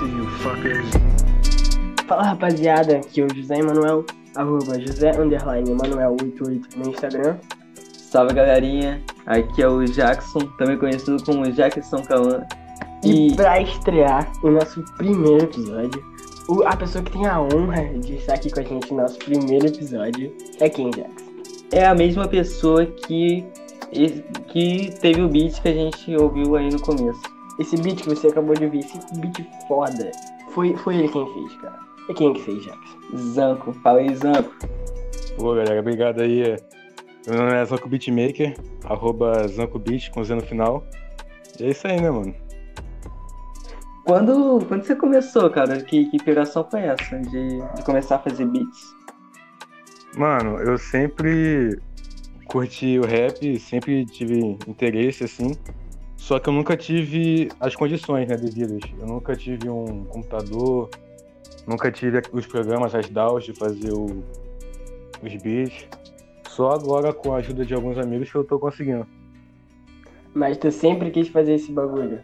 Listen, you fuckers. Fala rapaziada, aqui é o José Emanuel, arroba José Underline Emanuel 88 no Instagram. Salve galerinha, aqui é o Jackson, também conhecido como Jackson Cauã. E, E pra estrear o nosso primeiro episódio, o- a pessoa que tem a honra de estar aqui com a gente no nosso primeiro episódio é quem, Jackson? é a mesma pessoa que, que teve o beat que a gente ouviu aí no começo. Esse beat que você acabou de ouvir, esse beat foda, foi, foi ele quem fez, cara. É quem que fez, Jackson? Zanco, fala aí Zanco. Pô, galera, obrigado aí. Meu nome é Zanco Beatmaker, arroba Zanco Beat com Z no final. E é isso aí, né, mano? Quando, quando você começou, cara, que, que inspiração foi essa de, de começar a fazer beats? Mano, eu sempre curti o rap, sempre tive interesse, assim. Só que eu nunca tive as condições, né, devidas. Eu nunca tive um computador, nunca tive os programas, as DAWs de fazer o- os beats. Só agora, com a ajuda de alguns amigos, que eu tô conseguindo. Mas tu sempre quis fazer esse bagulho.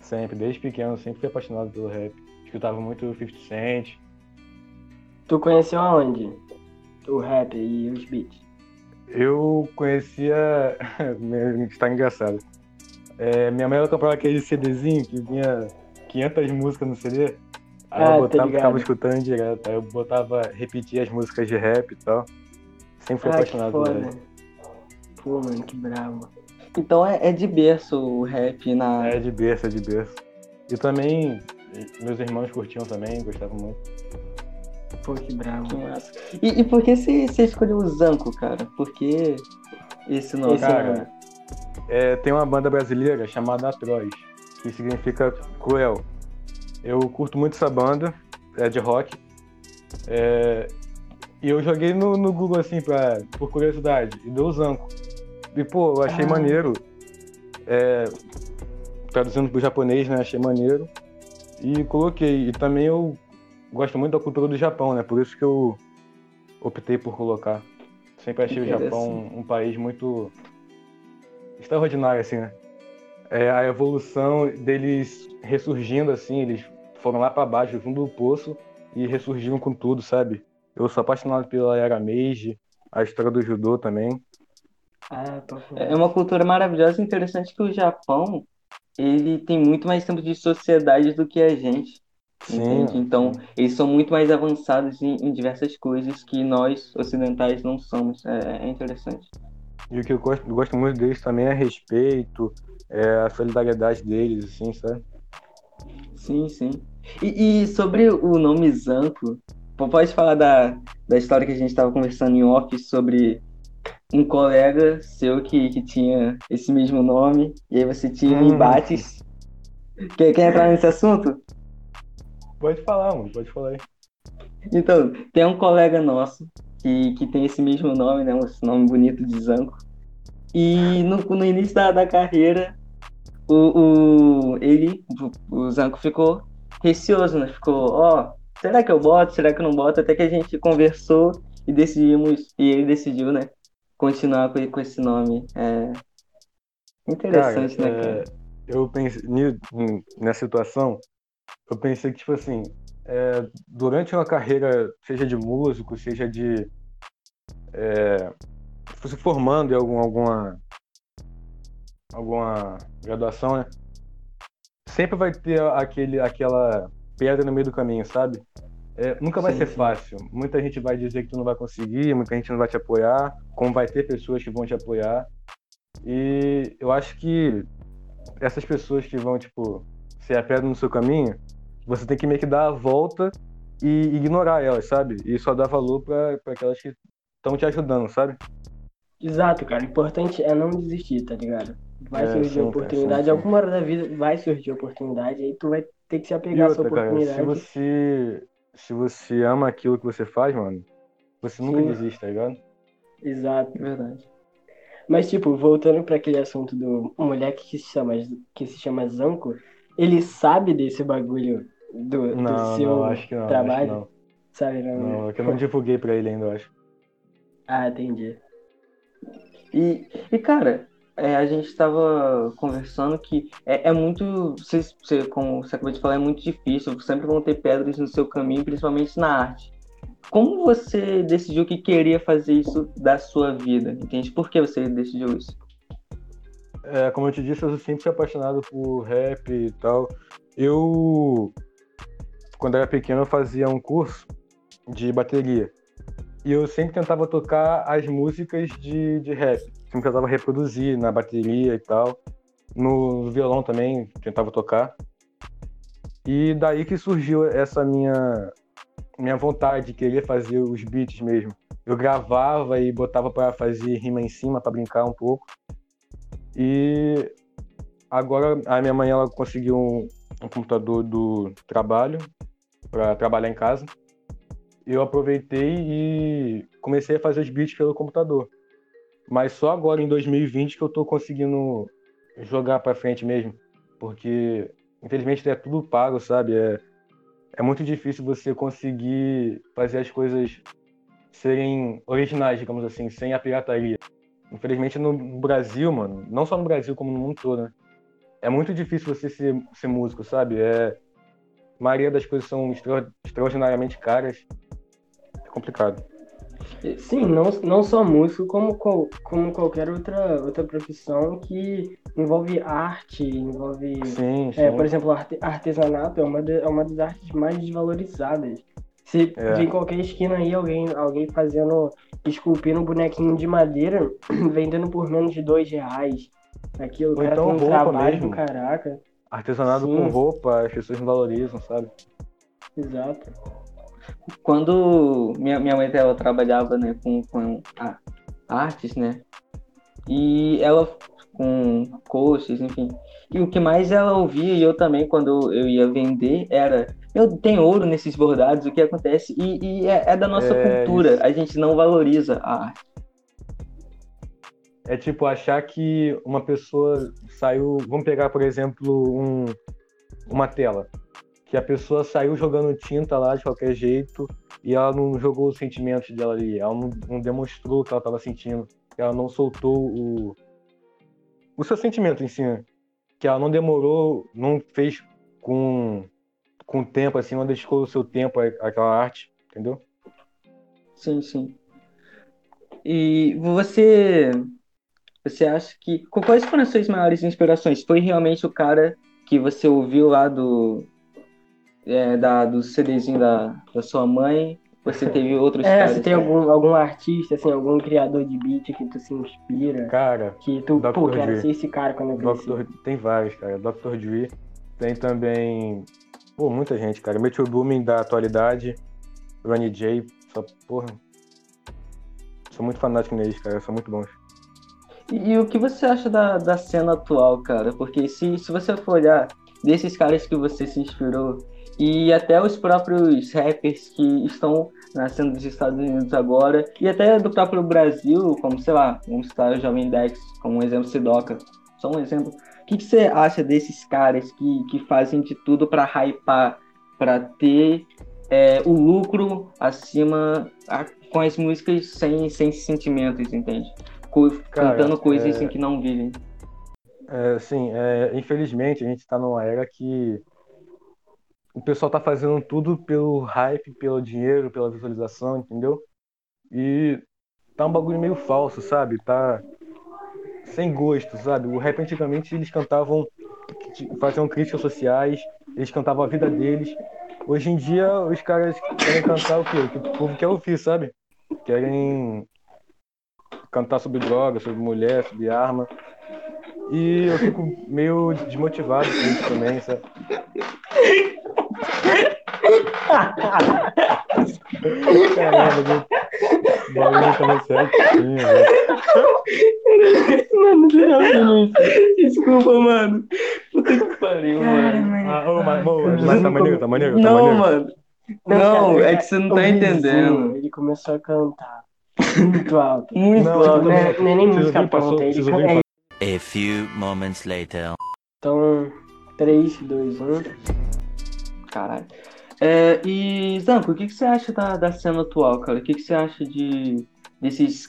Sempre, desde pequeno, sempre fui apaixonado pelo rap. Escutava muito 50 Cent. Tu conheceu aonde? O rap e os beats. Eu conhecia. Está engraçado. É, minha mãe ela comprava aquele CDzinho que vinha 500 músicas no CD. Aí Ah, eu botava, ficava escutando direto. Aí eu botava, repetia as músicas de rap e tal. Sempre fui Ah, apaixonado foda. rap. Pô, mano, que bravo. Então é, é de berço o rap na. É de berço, é de berço. E também, meus irmãos curtiam também, gostavam muito. Pô, que bravo. Que massa. E, e por que você, escolheu o Zanco, cara? Por que esse nome? Esse Cara, nome. É, tem uma banda brasileira chamada Atroz, que significa cruel. Eu curto muito essa banda, é de rock. É, e eu joguei no, no Google assim, pra, por curiosidade, e deu Zanco. E pô, eu achei Ah. maneiro. É, traduzindo pro japonês, né? Achei maneiro. E coloquei. E também eu gosto muito da cultura do Japão, né? Por isso que eu optei por colocar. Sempre achei o Japão um país muito extraordinário, assim, né? É, a evolução deles ressurgindo, assim, eles foram lá pra baixo, fundo do poço, e ressurgiram com tudo, sabe? Eu sou apaixonado pela era Meiji, a história do judô também. Ah, tô É uma cultura maravilhosa e interessante que o Japão ele tem muito mais tempo de sociedade do que a gente. Entende? Então, eles são muito mais avançados em, em diversas coisas que nós, ocidentais, não somos. É, é interessante. E o que eu gosto, eu gosto muito deles também é respeito, é a solidariedade deles, assim, sabe? Sim, sim. E, e sobre o nome Zanco, pode falar da, da história que a gente estava conversando em off sobre um colega seu que, que tinha esse mesmo nome, e aí você tinha Hum. embates. Quer, quer entrar nesse assunto? Pode falar, mano, pode falar aí. Então, tem um colega nosso que, que tem esse mesmo nome, né? Esse nome bonito de Zanco. E no, no início da, da carreira, o, o, ele, o, o Zanco ficou receoso, né? Ficou, ó, será que eu boto? Será que eu não boto? Até que a gente conversou e decidimos, e ele decidiu, né? Continuar com, com esse nome. É interessante, Cara, né, cara? é, eu pensei nessa situação, eu pensei que, tipo assim, é, durante uma carreira, seja de músico, seja de. É, se formando em algum, alguma. alguma graduação, né? Sempre vai ter aquele, aquela pedra no meio do caminho, sabe? É, nunca vai Sim, ser sim. fácil. Muita gente vai dizer que tu não vai conseguir, muita gente não vai te apoiar, como vai ter pessoas que vão te apoiar. E eu acho que essas pessoas que vão, tipo, ser a pedra no seu caminho, você tem que meio que dar a volta e ignorar elas, sabe? E só dar valor pra, pra aquelas que estão te ajudando, sabe? Exato, cara. O importante é não desistir, tá ligado? Vai É, surgir sim, cara, oportunidade, sim, sim. alguma hora da vida vai surgir oportunidade, aí tu vai ter que se apegar a essa outra, cara, oportunidade. se você, se você ama aquilo que você faz, mano, você nunca Sim. desiste, tá ligado? Exato. Verdade. Mas, tipo, voltando para aquele assunto do moleque que se chama, que se chama Zanco, ele sabe desse bagulho do, do Não, seu não, acho que não. trabalho? Acho Sabe, que não? não. não. é que eu não divulguei pra ele ainda, eu acho. Ah, entendi. E, e cara, é, a gente estava conversando que é, é muito, você, você, como você acabou de falar, é muito difícil, sempre vão ter pedras no seu caminho, principalmente na arte. Como você decidiu que queria fazer isso da sua vida? Entende? Por que você decidiu isso? É, como eu te disse, eu sempre fui apaixonado por rap e tal. Eu, quando era pequeno, eu fazia um curso de bateria. E eu sempre tentava tocar as músicas de, de rap. Sempre tentava reproduzir na bateria e tal. No violão também tentava tocar. E daí que surgiu essa minha minha vontade de querer fazer os beats mesmo. Eu gravava e botava para fazer rima em cima, para brincar um pouco. E agora a minha mãe ela conseguiu um, um computador do trabalho para trabalhar em casa. Eu aproveitei e comecei a fazer os beats pelo computador. Mas só agora em 2020 que eu estou conseguindo jogar para frente mesmo, porque infelizmente é tudo pago, sabe? É, é muito difícil você conseguir fazer as coisas serem originais, digamos assim, sem a pirataria. Infelizmente no Brasil, mano, não só no Brasil, como no mundo todo, né? É muito difícil você ser, ser músico, sabe? É, maioria das coisas são extra, extraordinariamente caras. É complicado. Sim, não, não só músico, como, como qualquer outra, outra profissão que envolve arte, envolve. Sim, é, sim. por exemplo, arte, artesanato é uma, de, é uma das artes mais desvalorizadas. Se É. em qualquer esquina aí alguém, alguém fazendo, esculpindo um bonequinho de madeira, vendendo por menos de dois reais. Aquilo, o cara então tem um trabalho mesmo. caraca. Artesanato Sim. com roupa, as pessoas não valorizam, sabe? Exato. Quando minha, minha mãe ela trabalhava né, com, com artes, né? E ela com coxas, enfim. E o que mais ela ouvia, e eu também, quando eu ia vender, era eu tenho ouro nesses bordados, o que acontece? E, e é, é da nossa É, cultura, a gente não valoriza a arte. É tipo achar que uma pessoa saiu. Vamos pegar, por exemplo, um, uma tela. Que a pessoa saiu jogando tinta lá de qualquer jeito e ela não jogou os sentimentos dela ali. Ela não, não demonstrou o que ela estava sentindo. Ela não soltou o, o seu sentimento em si. né? Que ela não demorou, não fez com, com tempo, assim, não dedicou o seu tempo àquela arte, entendeu? Sim, sim. E você, você acha que quais foram as suas maiores inspirações? Foi realmente o cara que você ouviu lá do é, da, do CDzinho da, da sua mãe? Você teve outros É, caras? se tem algum, algum artista, assim, algum criador de beat que tu se inspira, Cara, que tu, Dr. pô, quero ser esse cara quando eu. Dr. Tem vários, cara. Dr. Dre. Tem também. Pô, muita gente, cara. Metro Boomin da atualidade. Ronnie J. Só, porra. Sou muito fanático neles, cara. São muito bons. E, e o que você acha da, da cena atual, cara? Porque se, se você for olhar desses caras que você se inspirou e até os próprios rappers que estão na cena dos Estados Unidos agora e até do próprio Brasil, como sei lá, vamos citar o Jovem Dex como um exemplo, Sidoca, só um exemplo. O que, que você acha desses caras que, que fazem de tudo para hypar, para ter é, o lucro acima a- com as músicas sem, sem sentimentos, entende? Cara, cantando coisas é- assim que não vivem. É, assim, é, infelizmente a gente tá numa era que o pessoal tá fazendo tudo pelo hype, pelo dinheiro, pela visualização, entendeu? E tá um bagulho meio falso, sabe? Tá sem gosto, sabe? O rap antigamente eles cantavam, faziam críticas sociais, eles cantavam a vida deles. Hoje em dia os caras querem cantar o quê? O que o povo quer ouvir, sabe? Querem cantar sobre droga, sobre mulher, sobre arma. E eu fico meio desmotivado com isso também, sabe? Caramba, o bagulho tava certinho, velho. Mano, não, Desculpa, mano. Puta que pariu, mano. Ah, ô, mas, mas, mas tá maneiro, tá maneiro, tá Não, maneiro. mano. Não, é que você não tá entendendo. Ele começou a cantar muito alto. Muito Não, alto. Não é, não é nem música passou- pronta, can- ouviram, é, A few moments later. Então, 3, 2, 1. Caralho. É, e, Zanco, o que, que você acha da, da cena atual, cara? O que, que você acha de desses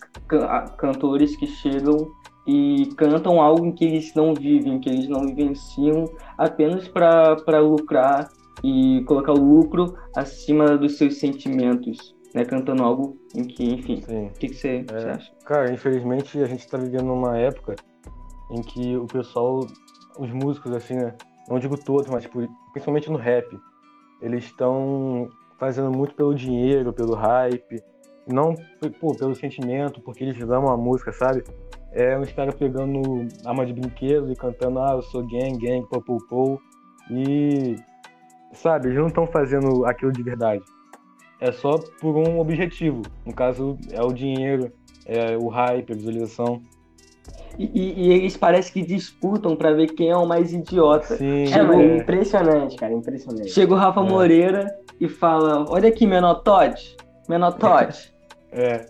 cantores que chegam e cantam algo em que eles não vivem, que eles não vivenciam, apenas para lucrar e colocar o lucro acima dos seus sentimentos, né? Cantando algo em que, enfim, o que, que você, É. você acha? Cara, infelizmente a gente tá vivendo numa época em que o pessoal, os músicos, assim, né? Não digo todos, mas tipo, principalmente no rap, eles estão fazendo muito pelo dinheiro, pelo hype, não pô, pelo sentimento, porque eles amam a música, sabe? É uns caras pegando arma de brinquedo e cantando, ah, eu sou gang, gang, pô, pô, pô. E, sabe, eles não estão fazendo aquilo de verdade. É só por um objetivo. No caso, é o dinheiro, é o hype, a visualização. E, e- e eles parecem que disputam para ver quem é o mais idiota. Sim, É, é. impressionante, cara, impressionante. Chega o Rafa É. Moreira e fala: Olha aqui, menor Todd. É.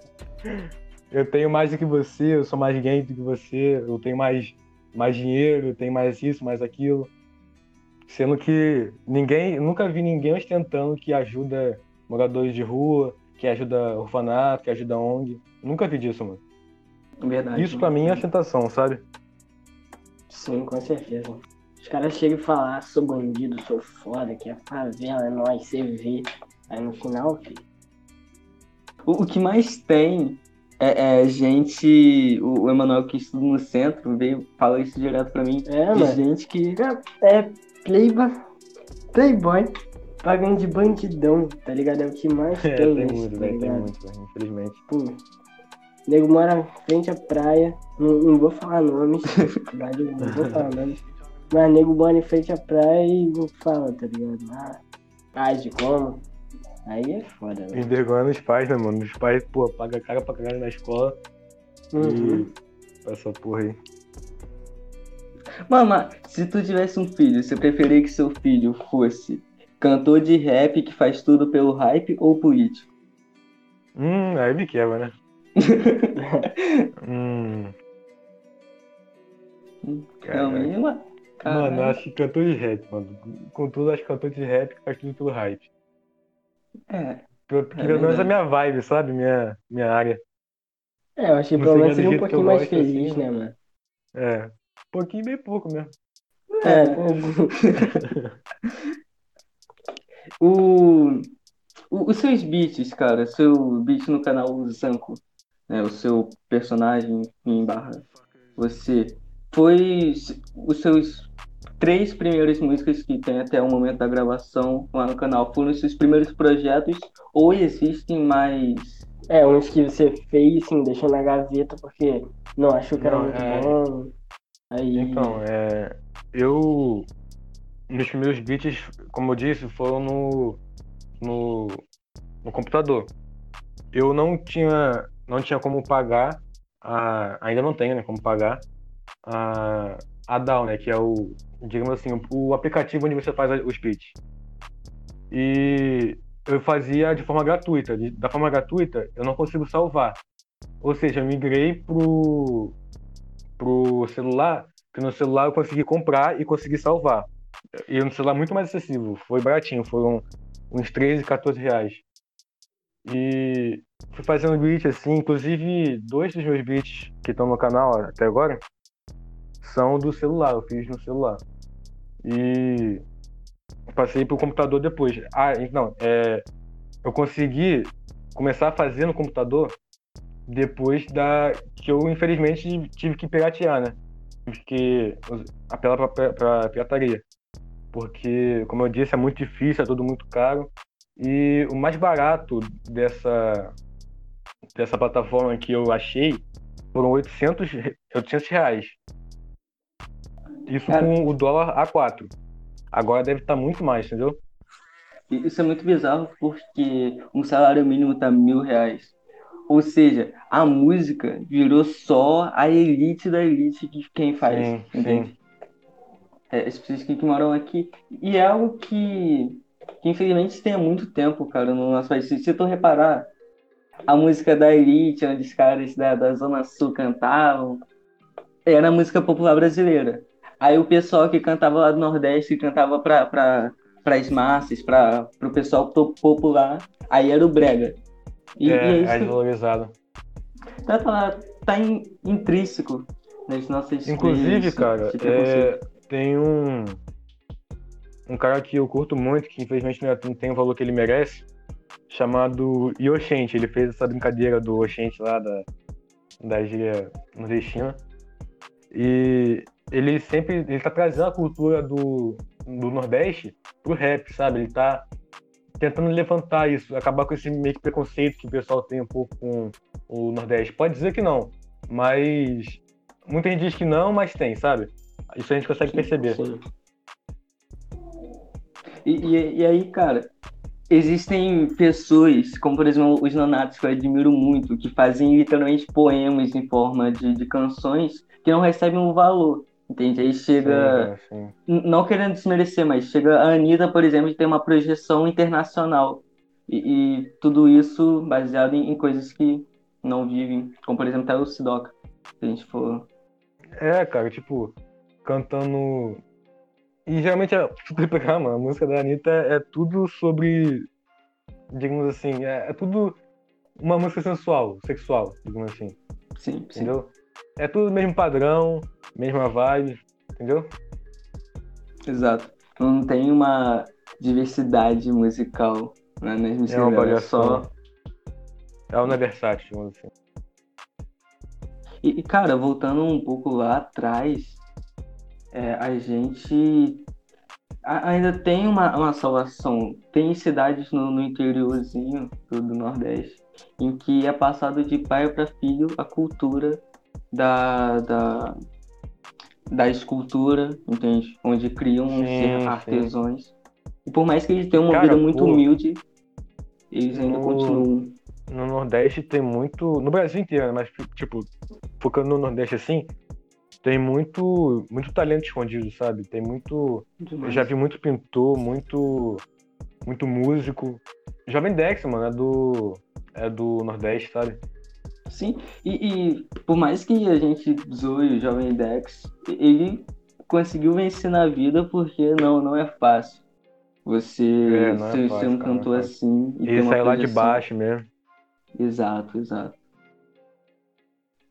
Eu tenho mais do que você, eu sou mais gay do que você, eu tenho mais, mais dinheiro, eu tenho mais isso, mais aquilo. Sendo que ninguém, nunca vi ninguém ostentando que ajuda moradores de rua, que ajuda orfanato, que ajuda ONG. Nunca vi disso, mano. Verdade. Isso pra mim é ostentação, sabe? Sim, com certeza. Os caras chegam e falam, ah, sou bandido, sou foda, que é favela, é nóis, você vê. Aí no final, filho, O, o que mais tem é, é gente. O, o Emanuel que estuda no centro veio fala isso direto pra mim. é, de mano, gente que. é playboy, playboy, pagando de bandidão, tá ligado? É o que mais É, tem, tem isso, muito, tá velho, tem ligado? muito, velho, infelizmente. Pô, nego mora em frente à praia, não, não vou falar nomes, não vou falar nomes, mas nego mora em frente à praia e não fala, tá ligado? Ah, age como? Aí é foda, né? Envergonhando os pais, né, mano? Os pais, pô, paga cara pra caralho na escola Uhum. e essa porra aí. Mama, se tu tivesse um filho, você preferia que seu filho fosse cantor de rap que faz tudo pelo hype ou político? Hum, aí me quebra, né? hum. Realmente, mano. Mano, eu Caralho. acho que cantor de rap, mano. Contudo, acho que cantor de rap que faz tudo pelo hype. É. Porque É pelo menos a minha vibe, sabe? Minha, minha área. É, eu achei que pelo seria menos do seria um pouquinho mais gosto, feliz, assim, né, mano? É. Pouquinho, bem pouco mesmo. É, O, o- os seus beats, cara, seu beat no canal Zanco, né, o seu personagem em barra, você, foi os seus três primeiras músicas que tem até o momento da gravação lá no canal, foram os seus primeiros projetos ou existem mais... é, uns que você fez, assim, deixou na gaveta porque não achou que era Não, muito é. bom. Aí. Então, é. Eu. Meus primeiros beats, como eu disse, foram no. no. no computador. Eu não tinha. não tinha como pagar. A, ainda não tenho, né? Como pagar a, a DAW, né? Que é o. digamos assim, o, aplicativo onde você faz os beats. E eu fazia de forma gratuita. Da forma gratuita, eu não consigo salvar. Ou seja, eu migrei pro, pro celular, que no celular eu consegui comprar e consegui salvar. E no celular muito mais acessível, foi baratinho, foram uns 13, 14 reais. E fui fazendo beat assim, inclusive dois dos meus beats que estão no canal até agora são do celular, eu fiz no celular. E passei pro computador depois. Ah, não, é, eu consegui começar a fazer no computador depois da que eu infelizmente tive que piratear, né? Tive que apelar pra pirataria. Porque, como eu disse, é muito difícil, é tudo muito caro. E o mais barato dessa, dessa plataforma que eu achei foram 800, re- 800 reais. Isso Cara. com o dólar A4. Agora deve estar muito mais, entendeu? Isso é muito bizarro porque um salário mínimo tá mil reais. Ou seja, a música virou só a elite da elite que quem faz, Sim, entende? É, as pessoas que, que moram aqui. E é algo que, que infelizmente tem há muito tempo, cara, no nosso país. Se, se tu reparar, a música da elite, onde os caras da, da Zona Sul cantavam, era a música popular brasileira. Aí o pessoal que cantava lá do Nordeste, cantava pra, pra, pras massas, para o pessoal popular, aí era o brega. E, e é, é é que desvalorizado. tá, tá, tá in- intrínseco nas nossas Inclusive, cara, é. Tem um um cara que eu curto muito, que infelizmente não é- tem o valor que ele merece, chamado Yoshente. Ele fez essa brincadeira do Oxente lá da, da gíria nordestina. E ele sempre ele tá trazendo a cultura do, do Nordeste pro rap, sabe? Ele tá tentando levantar isso, acabar com esse meio que preconceito que o pessoal tem um pouco com o Nordeste. Pode dizer que não, mas muita gente diz que não, mas tem, sabe? Isso a gente consegue perceber. Sim. E, e, e aí, cara, existem pessoas, como por exemplo os Nonatos, que eu admiro muito, que fazem literalmente poemas em forma de, de canções que não recebem um valor. Entende? Aí chega. Sim, sim. Não querendo desmerecer, mas chega a Anitta, por exemplo, de ter uma projeção internacional. E, e tudo isso baseado em, em coisas que não vivem, como por exemplo até o Sidoca. Se a gente for. É, cara, tipo, cantando. E geralmente, é, tu pegar, mano, a música da Anitta é, é tudo sobre. Digamos assim, é, é tudo uma música sensual, sexual, digamos assim, Sim, sim. entendeu? É tudo mesmo padrão, mesma vibe, entendeu? Exato. Não tem uma diversidade musical né, nas músicas É uma dela, é variação. só. É versátil, digamos assim. E, cara, voltando um pouco lá atrás, é, a gente a- ainda tem uma, uma salvação. Tem cidades no, no interiorzinho do, do Nordeste em que é passado de pai para filho a cultura da, da, da escultura, entende? Onde criam sim. artesãos. E por mais que eles tenham uma Cara, vida muito pô, humilde, eles ainda no- continuam. No Nordeste tem muito. No Brasil inteiro, né? mas, tipo, focando no Nordeste assim, tem muito, muito talento escondido, sabe? Tem muito. Eu já vi muito pintor, muito muito músico. Jovem Dex, mano, é do é do Nordeste, sabe? Sim, e, e por mais que a gente zoe o Jovem Dex, ele conseguiu vencer na vida porque não, não é fácil. Você É, não é ser, fácil, ser um cara, é cantor fácil. assim e uma saiu lá de projeção. baixo mesmo. Exato, exato.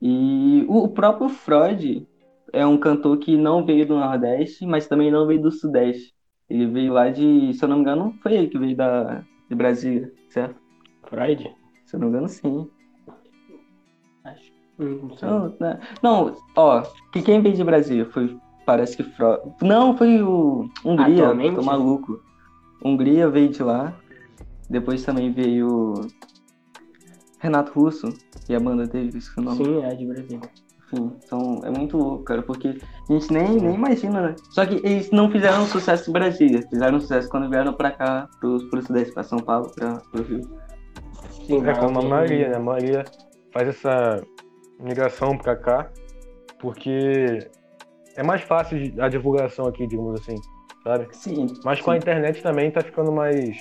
E o próprio Freud é um cantor que não veio do Nordeste, mas também não veio do Sudeste. Ele veio lá de, se eu não me engano, foi ele que veio da, de Brasília, certo? Freud? Se eu não me engano, sim. Acho. Hum, Não. Não, né? não, ó, que quem veio de Brasília foi, parece que Freud. Não, foi o Hungria, Atualmente? tô maluco. Hungria veio de lá. Depois também veio Renato Russo, e a banda teve isso nome. Sim, é de Brasília. Enfim, então é muito louco, cara, porque a gente nem, nem imagina, né? Só que eles não fizeram sucesso em Brasília, fizeram sucesso quando vieram pra cá, pro, pro Sudeste, pra São Paulo, pra, pro Rio. Sim, É como a maioria, né? A maioria faz essa migração pra cá, porque é mais fácil a divulgação aqui, digamos assim, sabe? Sim. Mas com a sim. internet também tá ficando mais,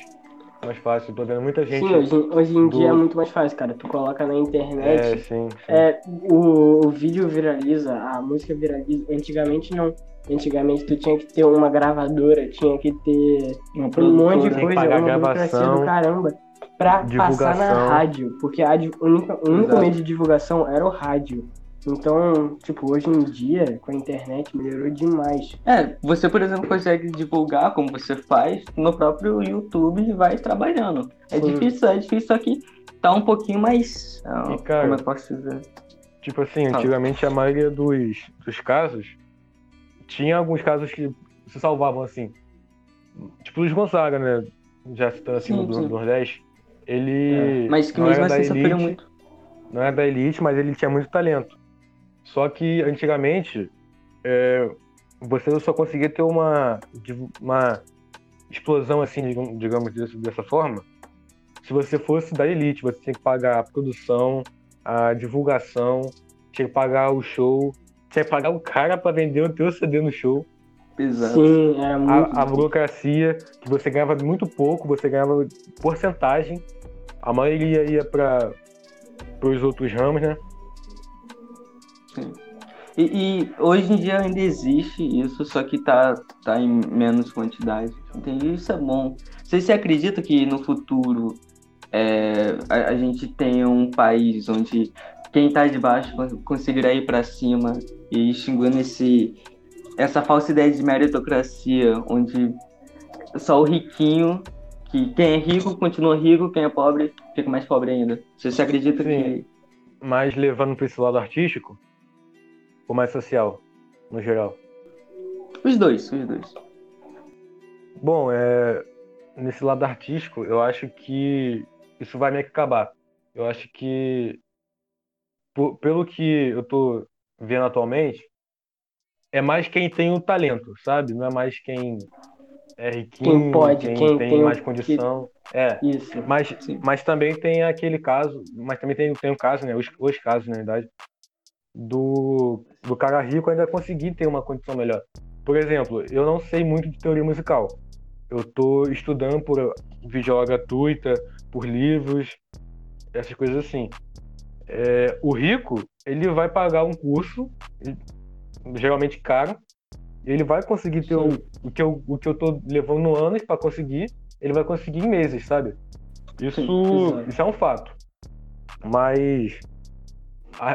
mais fácil. Tô vendo muita gente. Sim, hoje, hoje em do- dia é muito mais fácil, cara. Tu coloca na É, internet, sim. sim. é, o, o vídeo viraliza, a música viraliza. Antigamente não. Antigamente tu tinha que ter uma gravadora, tinha que ter Uma um monte de coisa, uma burocracia gravação, do caramba. Pra passar na divulgação. rádio. Porque a, di- o único, o único Exato. meio de divulgação era o rádio. Então, tipo, hoje em dia, com a internet, melhorou demais. É, você, por exemplo, consegue divulgar como você faz no próprio YouTube e vai trabalhando. É Sim. difícil, é difícil, só que tá um pouquinho mais. ah, E, cara, como eu posso dizer? Tipo assim, antigamente a maioria dos, dos casos tinha alguns casos que se salvavam assim. Tipo o Luiz Gonzaga, né? Já citando assim Sim, do, sim. Nordeste. Ele Mas que não mesmo assim sofreu elite, muito. não era da elite, mas ele tinha muito talento. Só que antigamente é, você só conseguia ter uma, uma explosão assim, digam- digamos dessa forma, se você fosse da elite, você tinha que pagar a produção, a divulgação, tinha que pagar o show, tinha que pagar o cara para vender o teu CD no show, Exato. Sim, era muito. a, a burocracia, que você ganhava muito pouco, você ganhava porcentagem, a maioria ia para os outros ramos, né? E, e hoje em dia ainda existe isso, só que tá, tá em menos quantidade. Entende? Isso é bom. Você, acredita que no futuro é, a, a gente tenha um país onde quem tá de baixo con- conseguirá ir para cima e extinguindo esse, essa falsa ideia de meritocracia, onde só o riquinho, que quem é rico continua rico, quem é pobre fica mais pobre ainda. Você acredita Sim. que. Mas levando para esse lado artístico ou mais social, no geral? Os dois, os dois. Bom, é, nesse lado artístico, eu acho que isso vai meio que acabar. Eu acho que, pelo que eu tô vendo atualmente, é mais quem tem o talento, sabe? Não é mais quem é riquinho, Quem pode, quem quem tem o- mais condição. É, Isso. mas, Sim. mas também tem aquele caso, mas também tem, tem o caso, né? Os, os casos, na verdade, do, do cara rico ainda conseguir ter uma condição melhor. Por exemplo, eu não sei muito de teoria musical. Eu tô estudando por videoaula gratuita, por livros, essas coisas assim. É, o rico, ele vai pagar um curso, geralmente caro, ele vai conseguir ter o, o, que eu, o que eu tô levando anos para conseguir, ele vai conseguir em meses, sabe? Isso, exato. isso é um fato. Mas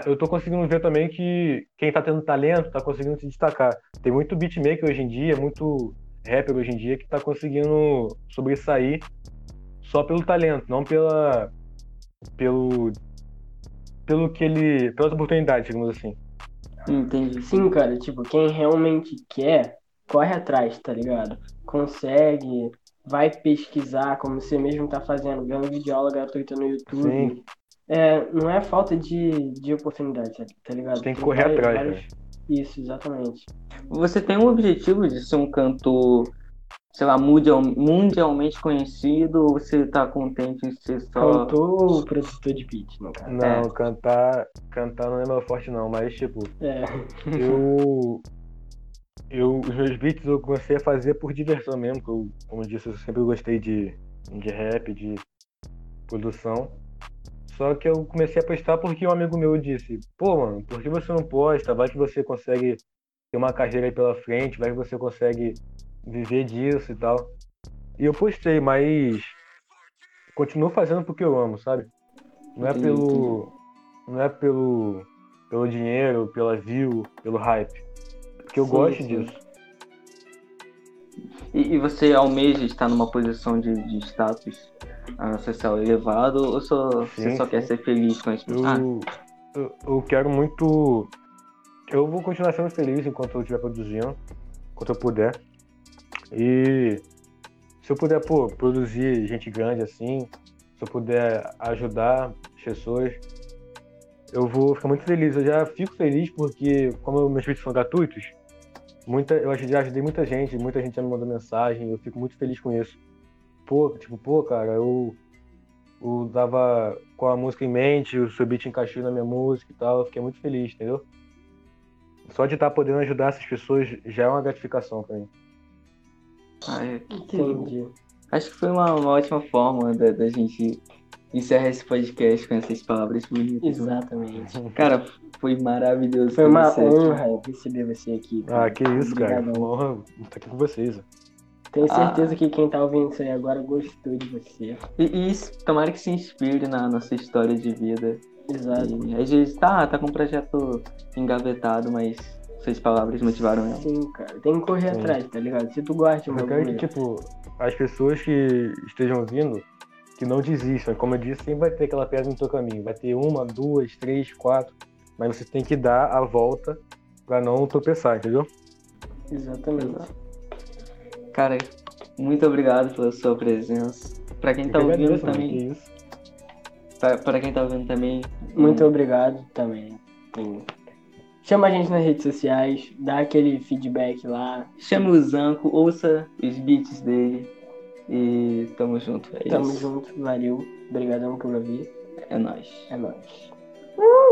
eu tô conseguindo ver também que quem tá tendo talento tá conseguindo se destacar. Tem muito beatmaker hoje em dia, muito rapper hoje em dia que tá conseguindo sobressair só pelo talento, não pela pelo pelo que ele pelas oportunidades, digamos assim. Entendi. Sim, cara, tipo, quem realmente quer, corre atrás, tá ligado? Consegue, vai pesquisar, como você mesmo tá fazendo, vendo videoaula gratuita no YouTube. Sim. É, não é falta de, de oportunidade, tá ligado? Tem que correr vários- atrás, vários- Isso, exatamente. Você tem um objetivo de ser um cantor, sei lá, mundial, mundialmente conhecido ou você tá contente em ser só. Cantor ou produtor de beat, no caso? Não, cantar cantar não é meu forte não, mas tipo, É, eu eu os meus beats eu comecei a fazer por diversão mesmo, eu, como eu disse, eu sempre gostei de de rap, de produção. Só que eu comecei a postar porque um amigo meu disse: Pô, mano, por que você não posta? Vai que você consegue ter uma carreira aí pela frente, vai que você consegue viver disso e tal. E eu postei, mas continuo fazendo porque eu amo, sabe? Não é pelo. Não é pelo. pelo dinheiro, pela view, pelo hype. Porque eu Sim, gosto sim. disso. E, e você almeja estar numa posição de, de status ah, social elevado ou só, você Sim, só quer sim. ser feliz com isso? Eu, Ah, eu, eu quero muito. Eu vou continuar sendo feliz enquanto eu estiver produzindo, enquanto eu puder. E se eu puder, pô, produzir gente grande assim, se eu puder ajudar as pessoas, eu vou ficar muito feliz. Eu já fico feliz porque, como meus vídeos são gratuitos, muita, eu já ajudei muita gente, muita gente já me mandou mensagem, eu fico muito feliz com isso. Pô, tipo, pô, cara, eu, eu tava com a música em mente, o seu beat encaixou na minha música e tal, eu fiquei muito feliz, entendeu? Só de estar podendo ajudar essas pessoas já é uma gratificação pra mim. ah, é. entendi. Acho que foi uma, uma ótima forma da, da gente encerrar esse podcast com essas palavras bonitas. né? Exatamente. Cara, foi maravilhoso. Foi uma você aqui. honra receber você aqui. cara. Ah, que isso, cara. Obrigadão. Uma honra estar aqui com vocês. Tenho Ah. certeza que quem tá ouvindo isso aí agora gostou de você. E, e isso, tomara que se inspire na nossa história de vida. Exato. E, às vezes tá, tá com um projeto engavetado, mas suas palavras motivaram ela. Sim, cara. Tem que correr Sim. atrás, tá ligado? Se tu gosta Eu quero que, tipo, as pessoas que estejam ouvindo, que não desistam. Como eu disse, sempre vai ter aquela pedra no teu caminho. Vai ter uma, duas, três, quatro. Mas você tem que dar a volta pra não tropeçar, entendeu? Exatamente. Cara, muito obrigado pela sua presença. Pra quem tá que ouvindo agradeço, mano, também, pra quem tá ouvindo também. Muito obrigado também. por- Chama a gente nas redes sociais, dá aquele feedback lá. Chame o Zanco, ouça os beats dele. E tamo junto. É tamo isso. junto, valeu. Obrigadão por ouvir. É nóis. É nóis. Uh!